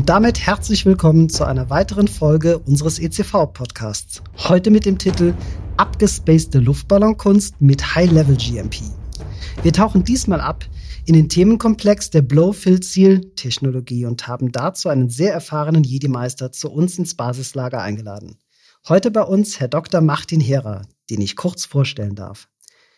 Und damit herzlich willkommen zu einer weiteren Folge unseres ECV-Podcasts. Heute mit dem Titel Abgespacede Luftballonkunst mit High-Level GMP. Wir tauchen diesmal ab in den Themenkomplex der Blow-Fill-Seal-Technologie und haben dazu einen sehr erfahrenen Jedi-Meister zu uns ins Basislager eingeladen. Heute bei uns Herr Dr. Martin Herer, den ich kurz vorstellen darf.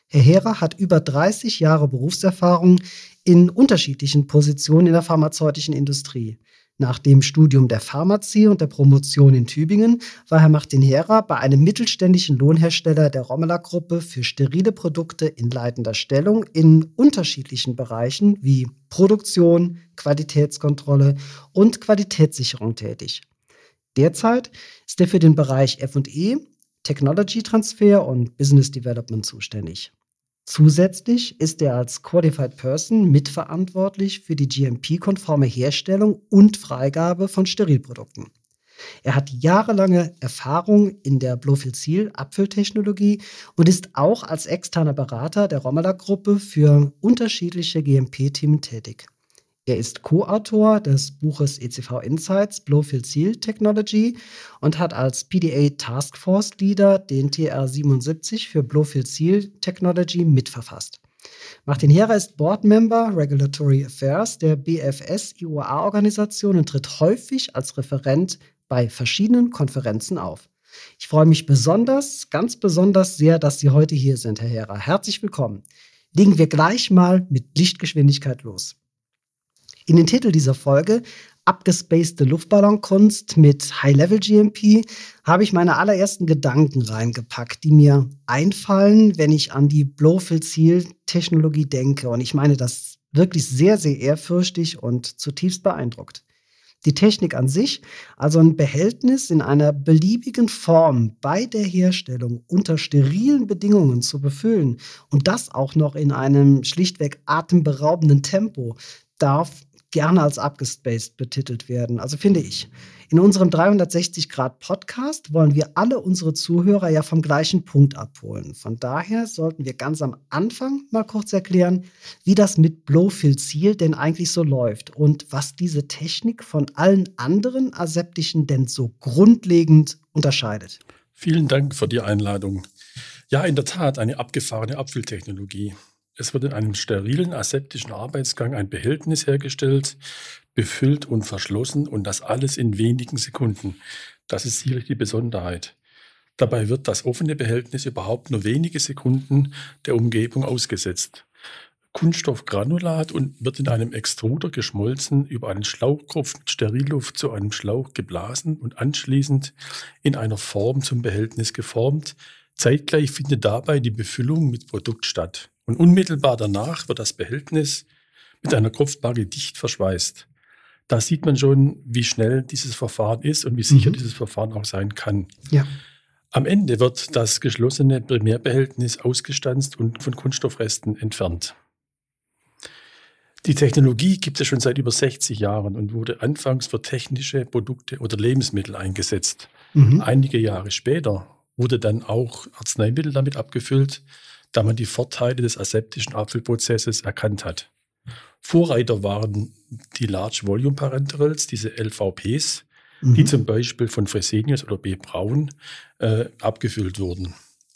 Herr Herer hat über 30 Jahre Berufserfahrung in unterschiedlichen Positionen in der pharmazeutischen Industrie. Nach dem Studium der Pharmazie und der Promotion in Tübingen war Herr Martin Herer bei einem mittelständischen Lohnhersteller der Rommela-Gruppe für sterile Produkte in leitender Stellung in unterschiedlichen Bereichen wie Produktion, Qualitätskontrolle und Qualitätssicherung tätig. Derzeit ist er für den Bereich FE, Technology Transfer und Business Development zuständig. Zusätzlich ist er als Qualified Person mitverantwortlich für die GMP-konforme Herstellung und Freigabe von Sterilprodukten. Er hat jahrelange Erfahrung in der Blofilzil-Abfülltechnologie und ist auch als externer Berater der Rommela-Gruppe für unterschiedliche GMP-Themen tätig. Er ist Co-Autor des Buches ECV Insights Blowfield Seal Technology und hat als PDA Task Force Leader den TR77 für Blowfield Seal Technology mitverfasst. Martin Herer ist Board Member Regulatory Affairs der BFS IOA-Organisation und tritt häufig als Referent bei verschiedenen Konferenzen auf. Ich freue mich besonders, ganz besonders sehr, dass Sie heute hier sind, Herr Herer. Herzlich willkommen. Legen wir gleich mal mit Lichtgeschwindigkeit los. In den Titel dieser Folge, abgespacede Luftballonkunst mit High-Level GMP, habe ich meine allerersten Gedanken reingepackt, die mir einfallen, wenn ich an die Blowfill-Ziel-Technologie denke. Und ich meine das wirklich sehr, sehr ehrfürchtig und zutiefst beeindruckt. Die Technik an sich, also ein Behältnis in einer beliebigen Form bei der Herstellung unter sterilen Bedingungen zu befüllen und das auch noch in einem schlichtweg atemberaubenden Tempo, darf gerne als abgespaced betitelt werden. Also finde ich. In unserem 360-Grad-Podcast wollen wir alle unsere Zuhörer ja vom gleichen Punkt abholen. Von daher sollten wir ganz am Anfang mal kurz erklären, wie das mit Blowfill-Ziel denn eigentlich so läuft und was diese Technik von allen anderen aseptischen denn so grundlegend unterscheidet. Vielen Dank für die Einladung. Ja, in der Tat eine abgefahrene Abfülltechnologie. Es wird in einem sterilen aseptischen Arbeitsgang ein Behältnis hergestellt, befüllt und verschlossen und das alles in wenigen Sekunden. Das ist hier die Besonderheit. Dabei wird das offene Behältnis überhaupt nur wenige Sekunden der Umgebung ausgesetzt. Kunststoffgranulat und wird in einem Extruder geschmolzen, über einen Schlauchkopf mit Sterilluft zu einem Schlauch geblasen und anschließend in einer Form zum Behältnis geformt. Zeitgleich findet dabei die Befüllung mit Produkt statt. Und unmittelbar danach wird das Behältnis mit einer Kopfbarre dicht verschweißt. Da sieht man schon, wie schnell dieses Verfahren ist und wie sicher mhm. dieses Verfahren auch sein kann. Ja. Am Ende wird das geschlossene Primärbehältnis ausgestanzt und von Kunststoffresten entfernt. Die Technologie gibt es schon seit über 60 Jahren und wurde anfangs für technische Produkte oder Lebensmittel eingesetzt. Mhm. Einige Jahre später wurde dann auch Arzneimittel damit abgefüllt, da man die Vorteile des aseptischen Abfüllprozesses erkannt hat. Vorreiter waren die Large Volume Parenterals, diese LVPs, mhm. die zum Beispiel von Fresenius oder B. Braun äh, abgefüllt wurden.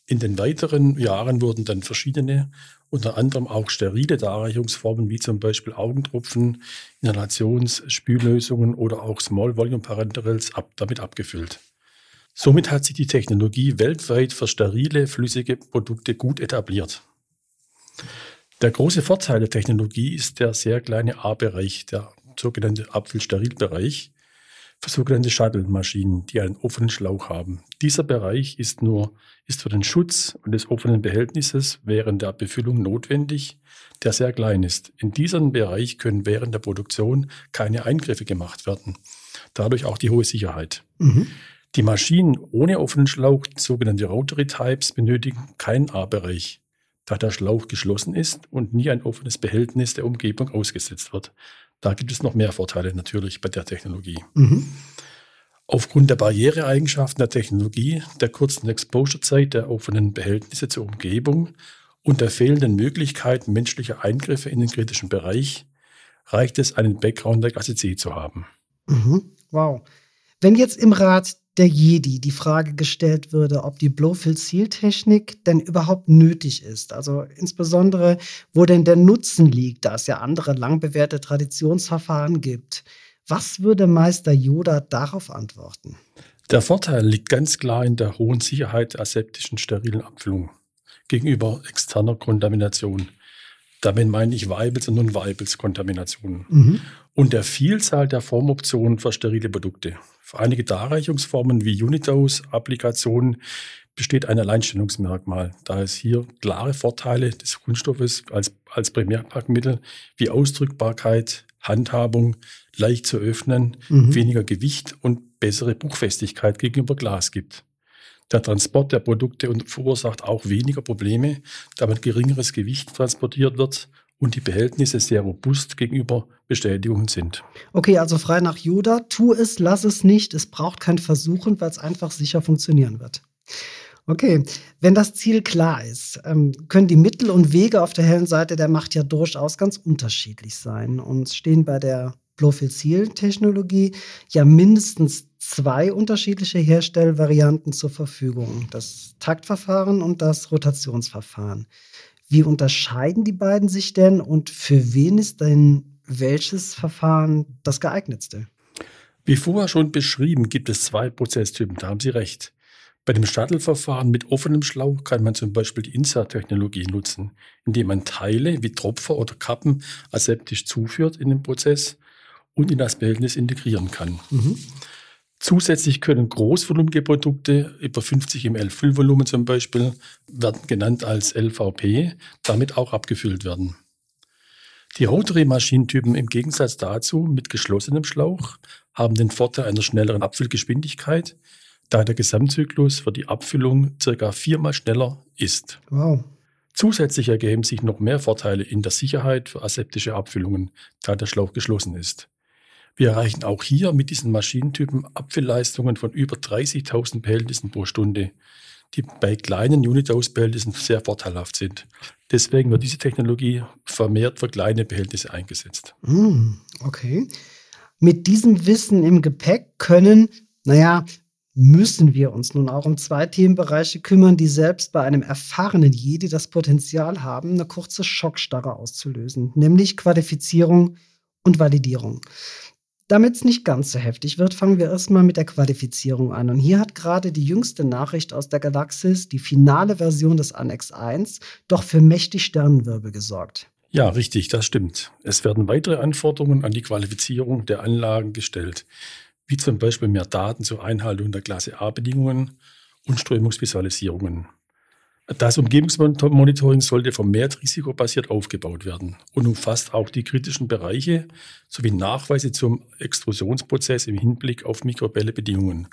In den weiteren Jahren wurden dann verschiedene, unter anderem auch sterile Darreichungsformen, wie zum Beispiel Augentropfen, Inhalations-, Spüllösungen oder auch Small Volume Parenterals ab, damit abgefüllt. Somit hat sich die Technologie weltweit für sterile, flüssige Produkte gut etabliert. Der große Vorteil der Technologie ist der sehr kleine A-Bereich, der sogenannte Apfelsterilbereich für sogenannte Shuttle-Maschinen, die einen offenen Schlauch haben. Dieser Bereich ist nur ist für den Schutz des offenen Behältnisses während der Befüllung notwendig, der sehr klein ist. In diesem Bereich können während der Produktion keine Eingriffe gemacht werden. Dadurch auch die hohe Sicherheit. Mhm. Die Maschinen ohne offenen Schlauch, sogenannte Rotary Types, benötigen keinen A-Bereich, da der Schlauch geschlossen ist und nie ein offenes Behältnis der Umgebung ausgesetzt wird. Da gibt es noch mehr Vorteile natürlich bei der Technologie. Mhm. Aufgrund der Barriereeigenschaften der Technologie, der kurzen Exposure-Zeit der offenen Behältnisse zur Umgebung und der fehlenden Möglichkeiten menschlicher Eingriffe in den kritischen Bereich reicht es, einen Background der Klasse C zu haben. Mhm. Wow. Wenn jetzt im Rat der Jedi die Frage gestellt würde, ob die Blowfill-Seal-Technik denn überhaupt nötig ist. Also insbesondere, wo denn der Nutzen liegt, da es ja andere lang bewährte Traditionsverfahren gibt. Was würde Meister Yoda darauf antworten? Der Vorteil liegt ganz klar in der hohen Sicherheit der aseptischen sterilen Abfüllung gegenüber externer Kontamination. Damit meine ich Weibels- und Non-Weibels-Kontaminationen. Mhm. Und der Vielzahl der Formoptionen für sterile Produkte. Für einige Darreichungsformen wie Unidose-Applikationen besteht ein Alleinstellungsmerkmal, da es hier klare Vorteile des Kunststoffes als, als Primärpackmittel wie Ausdrückbarkeit, Handhabung, leicht zu öffnen, mhm. weniger Gewicht und bessere Buchfestigkeit gegenüber Glas gibt. Der Transport der Produkte verursacht auch weniger Probleme, da mit geringeres Gewicht transportiert wird und die Behältnisse sehr robust gegenüber Bestätigungen sind. Okay, also frei nach Yoda, tu es, lass es nicht, es braucht kein Versuchen, weil es einfach sicher funktionieren wird. Okay, wenn das Ziel klar ist, ähm, können die Mittel und Wege auf der hellen Seite der Macht ja durchaus ganz unterschiedlich sein und stehen bei der Blofil-Technologie ja mindestens zwei unterschiedliche Herstellvarianten zur Verfügung. Das Taktverfahren und das Rotationsverfahren. Wie unterscheiden die beiden sich denn und für wen ist denn welches Verfahren das geeignetste? Wie vorher schon beschrieben, gibt es zwei Prozesstypen, da haben Sie recht. Bei dem Shuttle-Verfahren mit offenem Schlauch kann man zum Beispiel die Insert-Technologie nutzen, indem man Teile wie Tropfer oder Kappen aseptisch zuführt in den Prozess und in das Behältnis integrieren kann. Mhm. Zusätzlich können großvolumige Produkte, über 50 ml Füllvolumen zum Beispiel, werden genannt als LVP, damit auch abgefüllt werden. Die Rotary-Maschinentypen im Gegensatz dazu mit geschlossenem Schlauch haben den Vorteil einer schnelleren Abfüllgeschwindigkeit, da der Gesamtzyklus für die Abfüllung circa viermal schneller ist. Wow. Zusätzlich ergeben sich noch mehr Vorteile in der Sicherheit für aseptische Abfüllungen, da der Schlauch geschlossen ist. Wir erreichen auch hier mit diesen Maschinentypen Abfüllleistungen von über 30.000 Behältnissen pro Stunde, die bei kleinen Unit-Dose-Behältnissen sehr vorteilhaft sind. Deswegen wird diese Technologie vermehrt für kleine Behältnisse eingesetzt. Mm, okay. Mit diesem Wissen im Gepäck können, naja, müssen wir uns nun auch um zwei Themenbereiche kümmern, die selbst bei einem erfahrenen Jedi das Potenzial haben, eine kurze Schockstarre auszulösen, nämlich Qualifizierung und Validierung. Damit es nicht ganz so heftig wird, fangen wir erstmal mit der Qualifizierung an. Und hier hat gerade die jüngste Nachricht aus der Galaxis, die finale Version des Annex 1, doch für mächtig Sternenwirbel gesorgt. Ja, richtig, das stimmt. Es werden weitere Anforderungen an die Qualifizierung der Anlagen gestellt, wie zum Beispiel mehr Daten zur Einhaltung der Klasse A-Bedingungen und Strömungsvisualisierungen. Das Umgebungsmonitoring sollte vermehrt risikobasiert aufgebaut werden und umfasst auch die kritischen Bereiche sowie Nachweise zum Extrusionsprozess im Hinblick auf mikrobielle Bedingungen.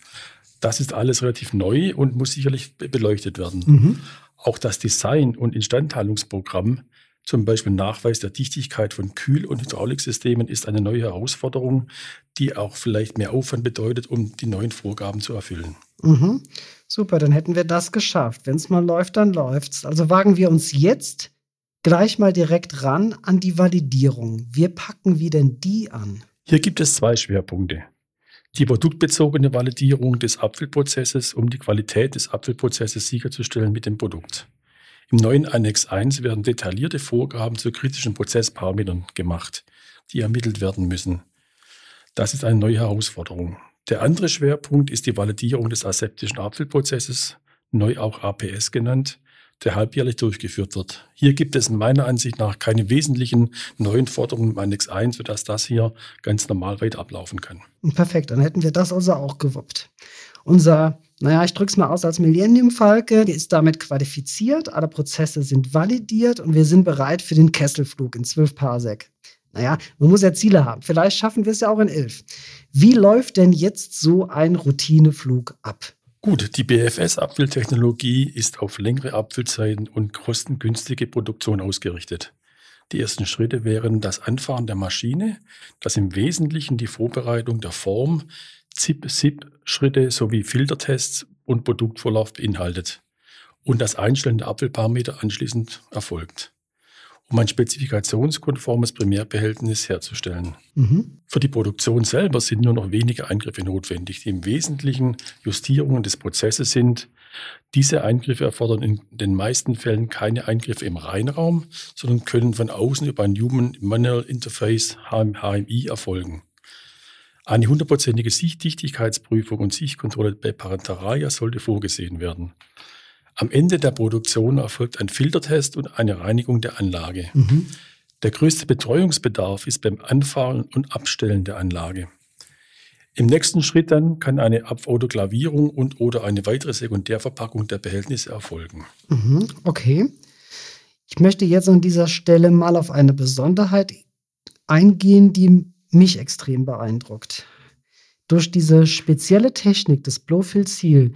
Das ist alles relativ neu und muss sicherlich beleuchtet werden. Mhm. Auch das Design- und Instandhaltungsprogramm Zum Beispiel Nachweis der Dichtigkeit von Kühl- und Hydrauliksystemen ist eine neue Herausforderung, die auch vielleicht mehr Aufwand bedeutet, um die neuen Vorgaben zu erfüllen. Mhm. Super, dann hätten wir das geschafft. Wenn es mal läuft, dann läuft's. Also wagen wir uns jetzt gleich mal direkt ran an die Validierung. Wir packen wie denn die an? Hier gibt es zwei Schwerpunkte. Die produktbezogene Validierung des Apfelprozesses, um die Qualität des Apfelprozesses sicherzustellen mit dem Produkt. Im neuen Annex 1 werden detaillierte Vorgaben zu kritischen Prozessparametern gemacht, die ermittelt werden müssen. Das ist eine neue Herausforderung. Der andere Schwerpunkt ist die Validierung des aseptischen Apfelprozesses, neu auch APS genannt, der halbjährlich durchgeführt wird. Hier gibt es meiner Ansicht nach keine wesentlichen neuen Forderungen im Annex 1, sodass das hier ganz normal weiter ablaufen kann. Perfekt, dann hätten wir das also auch gewuppt. Unser naja, ich drücke es mal aus als Millennium Falke, ist damit qualifiziert, alle Prozesse sind validiert und wir sind bereit für den Kesselflug in 12 Parsec. Naja, man muss ja Ziele haben. Vielleicht schaffen wir es ja auch in 11. Wie läuft denn jetzt so ein Routineflug ab? Gut, die BFS-Abfülltechnologie ist auf längere Abfüllzeiten und kostengünstige Produktion ausgerichtet. Die ersten Schritte wären das Anfahren der Maschine, das im Wesentlichen die Vorbereitung der Form, ZIP-SIP-Schritte sowie Filtertests und Produktvorlauf beinhaltet und das Einstellen der Apfelparameter anschließend erfolgt, um ein spezifikationskonformes Primärbehältnis herzustellen. Mhm. Für die Produktion selber sind nur noch wenige Eingriffe notwendig, die im Wesentlichen Justierungen des Prozesses sind. Diese Eingriffe erfordern in den meisten Fällen keine Eingriffe im Reinraum, sondern können von außen über ein Human Manual Interface HMI erfolgen. Eine hundertprozentige Sichtdichtigkeitsprüfung und Sichtkontrolle bei Parenteraria sollte vorgesehen werden. Am Ende der Produktion erfolgt ein Filtertest und eine Reinigung der Anlage. Mhm. Der größte Betreuungsbedarf ist beim Anfahren und Abstellen der Anlage. Im nächsten Schritt dann kann eine Abfotoklavierung und oder eine weitere Sekundärverpackung der Behältnisse erfolgen. Mhm, okay. Ich möchte jetzt an dieser Stelle mal auf eine Besonderheit eingehen, die mich extrem beeindruckt. Durch diese spezielle Technik des Blowfill Seal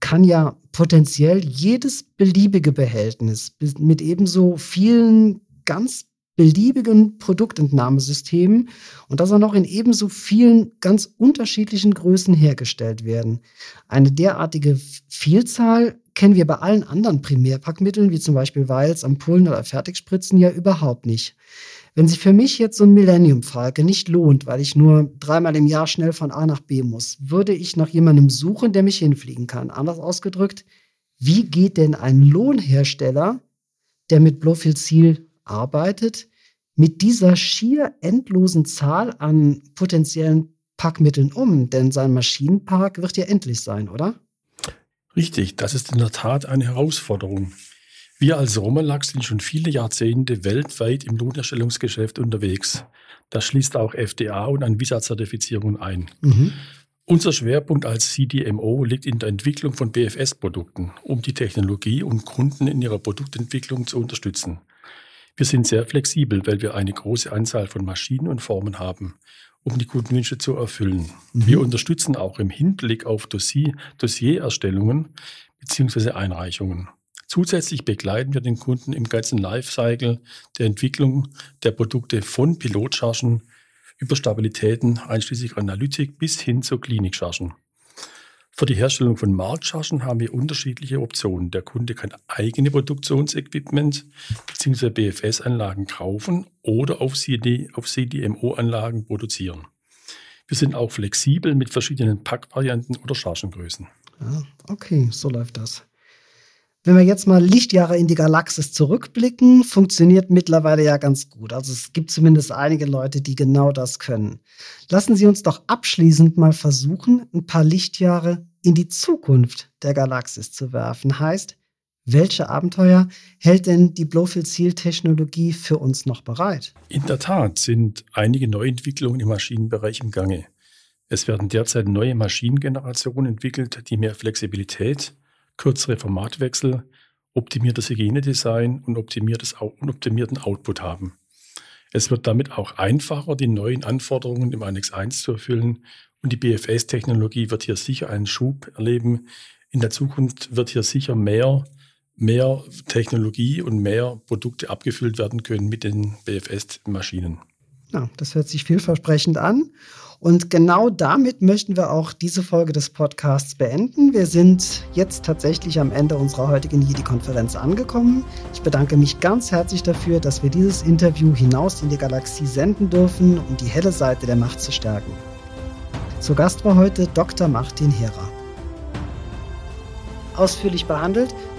kann ja potenziell jedes beliebige Behältnis mit ebenso vielen ganz beliebigen Produktentnahmesystemen und das auch noch in ebenso vielen ganz unterschiedlichen Größen hergestellt werden. Eine derartige Vielzahl kennen wir bei allen anderen Primärpackmitteln, wie zum Beispiel Vials, Ampullen oder Fertigspritzen, ja überhaupt nicht. Wenn sich für mich jetzt so ein Millennium Falcon nicht lohnt, weil ich nur dreimal im Jahr schnell von A nach B muss, würde ich nach jemandem suchen, der mich hinfliegen kann. Anders ausgedrückt, wie geht denn ein Lohnhersteller, der mit Blowfield Seal arbeitet, mit dieser schier endlosen Zahl an potenziellen Packmitteln um? Denn sein Maschinenpark wird ja endlich sein, oder? Richtig, das ist in der Tat eine Herausforderung. Wir als Romalax sind schon viele Jahrzehnte weltweit im Lohnherstellungsgeschäft unterwegs. Das schließt auch FDA und Anvisa-Zertifizierungen ein. Mhm. Unser Schwerpunkt als CDMO liegt in der Entwicklung von BFS-Produkten, um die Technologie und Kunden in ihrer Produktentwicklung zu unterstützen. Wir sind sehr flexibel, weil wir eine große Anzahl von Maschinen und Formen haben, um die Kundenwünsche zu erfüllen. Mhm. Wir unterstützen auch im Hinblick auf Dossier, Dossiererstellungen bzw. Einreichungen. Zusätzlich begleiten wir den Kunden im ganzen Lifecycle der Entwicklung der Produkte von Pilotchargen über Stabilitäten einschließlich Analytik bis hin zu Klinikchargen. Für die Herstellung von Marktchargen haben wir unterschiedliche Optionen. Der Kunde kann eigene Produktionsequipment bzw. BFS-Anlagen kaufen oder auf, CD, auf CDMO-Anlagen produzieren. Wir sind auch flexibel mit verschiedenen Packvarianten oder Chargengrößen. Ja, okay, so läuft das. Wenn wir jetzt mal Lichtjahre in die Galaxis zurückblicken, funktioniert mittlerweile ja ganz gut. Also es gibt zumindest einige Leute, die genau das können. Lassen Sie uns doch abschließend mal versuchen, ein paar Lichtjahre in die Zukunft der Galaxis zu werfen. Heißt, welche Abenteuer hält denn die Blowfield-Seal-Technologie für uns noch bereit? In der Tat sind einige Neuentwicklungen im Maschinenbereich im Gange. Es werden derzeit neue Maschinengenerationen entwickelt, die mehr Flexibilität, kürzere Formatwechsel, optimiertes Hygienedesign und optimiertes, optimierten Output haben. Es wird damit auch einfacher, die neuen Anforderungen im Annex 1 zu erfüllen und die BFS-Technologie wird hier sicher einen Schub erleben. In der Zukunft wird hier sicher mehr mehr Technologie und mehr Produkte abgefüllt werden können mit den BFS-Maschinen. Ja, das hört sich vielversprechend an. Und genau damit möchten wir auch diese Folge des Podcasts beenden. Wir sind jetzt tatsächlich am Ende unserer heutigen JIDI-Konferenz angekommen. Ich bedanke mich ganz herzlich dafür, dass wir dieses Interview hinaus in die Galaxie senden dürfen, um die helle Seite der Macht zu stärken. Zu Gast war heute Dr. Martin Herer. Ausführlich behandelt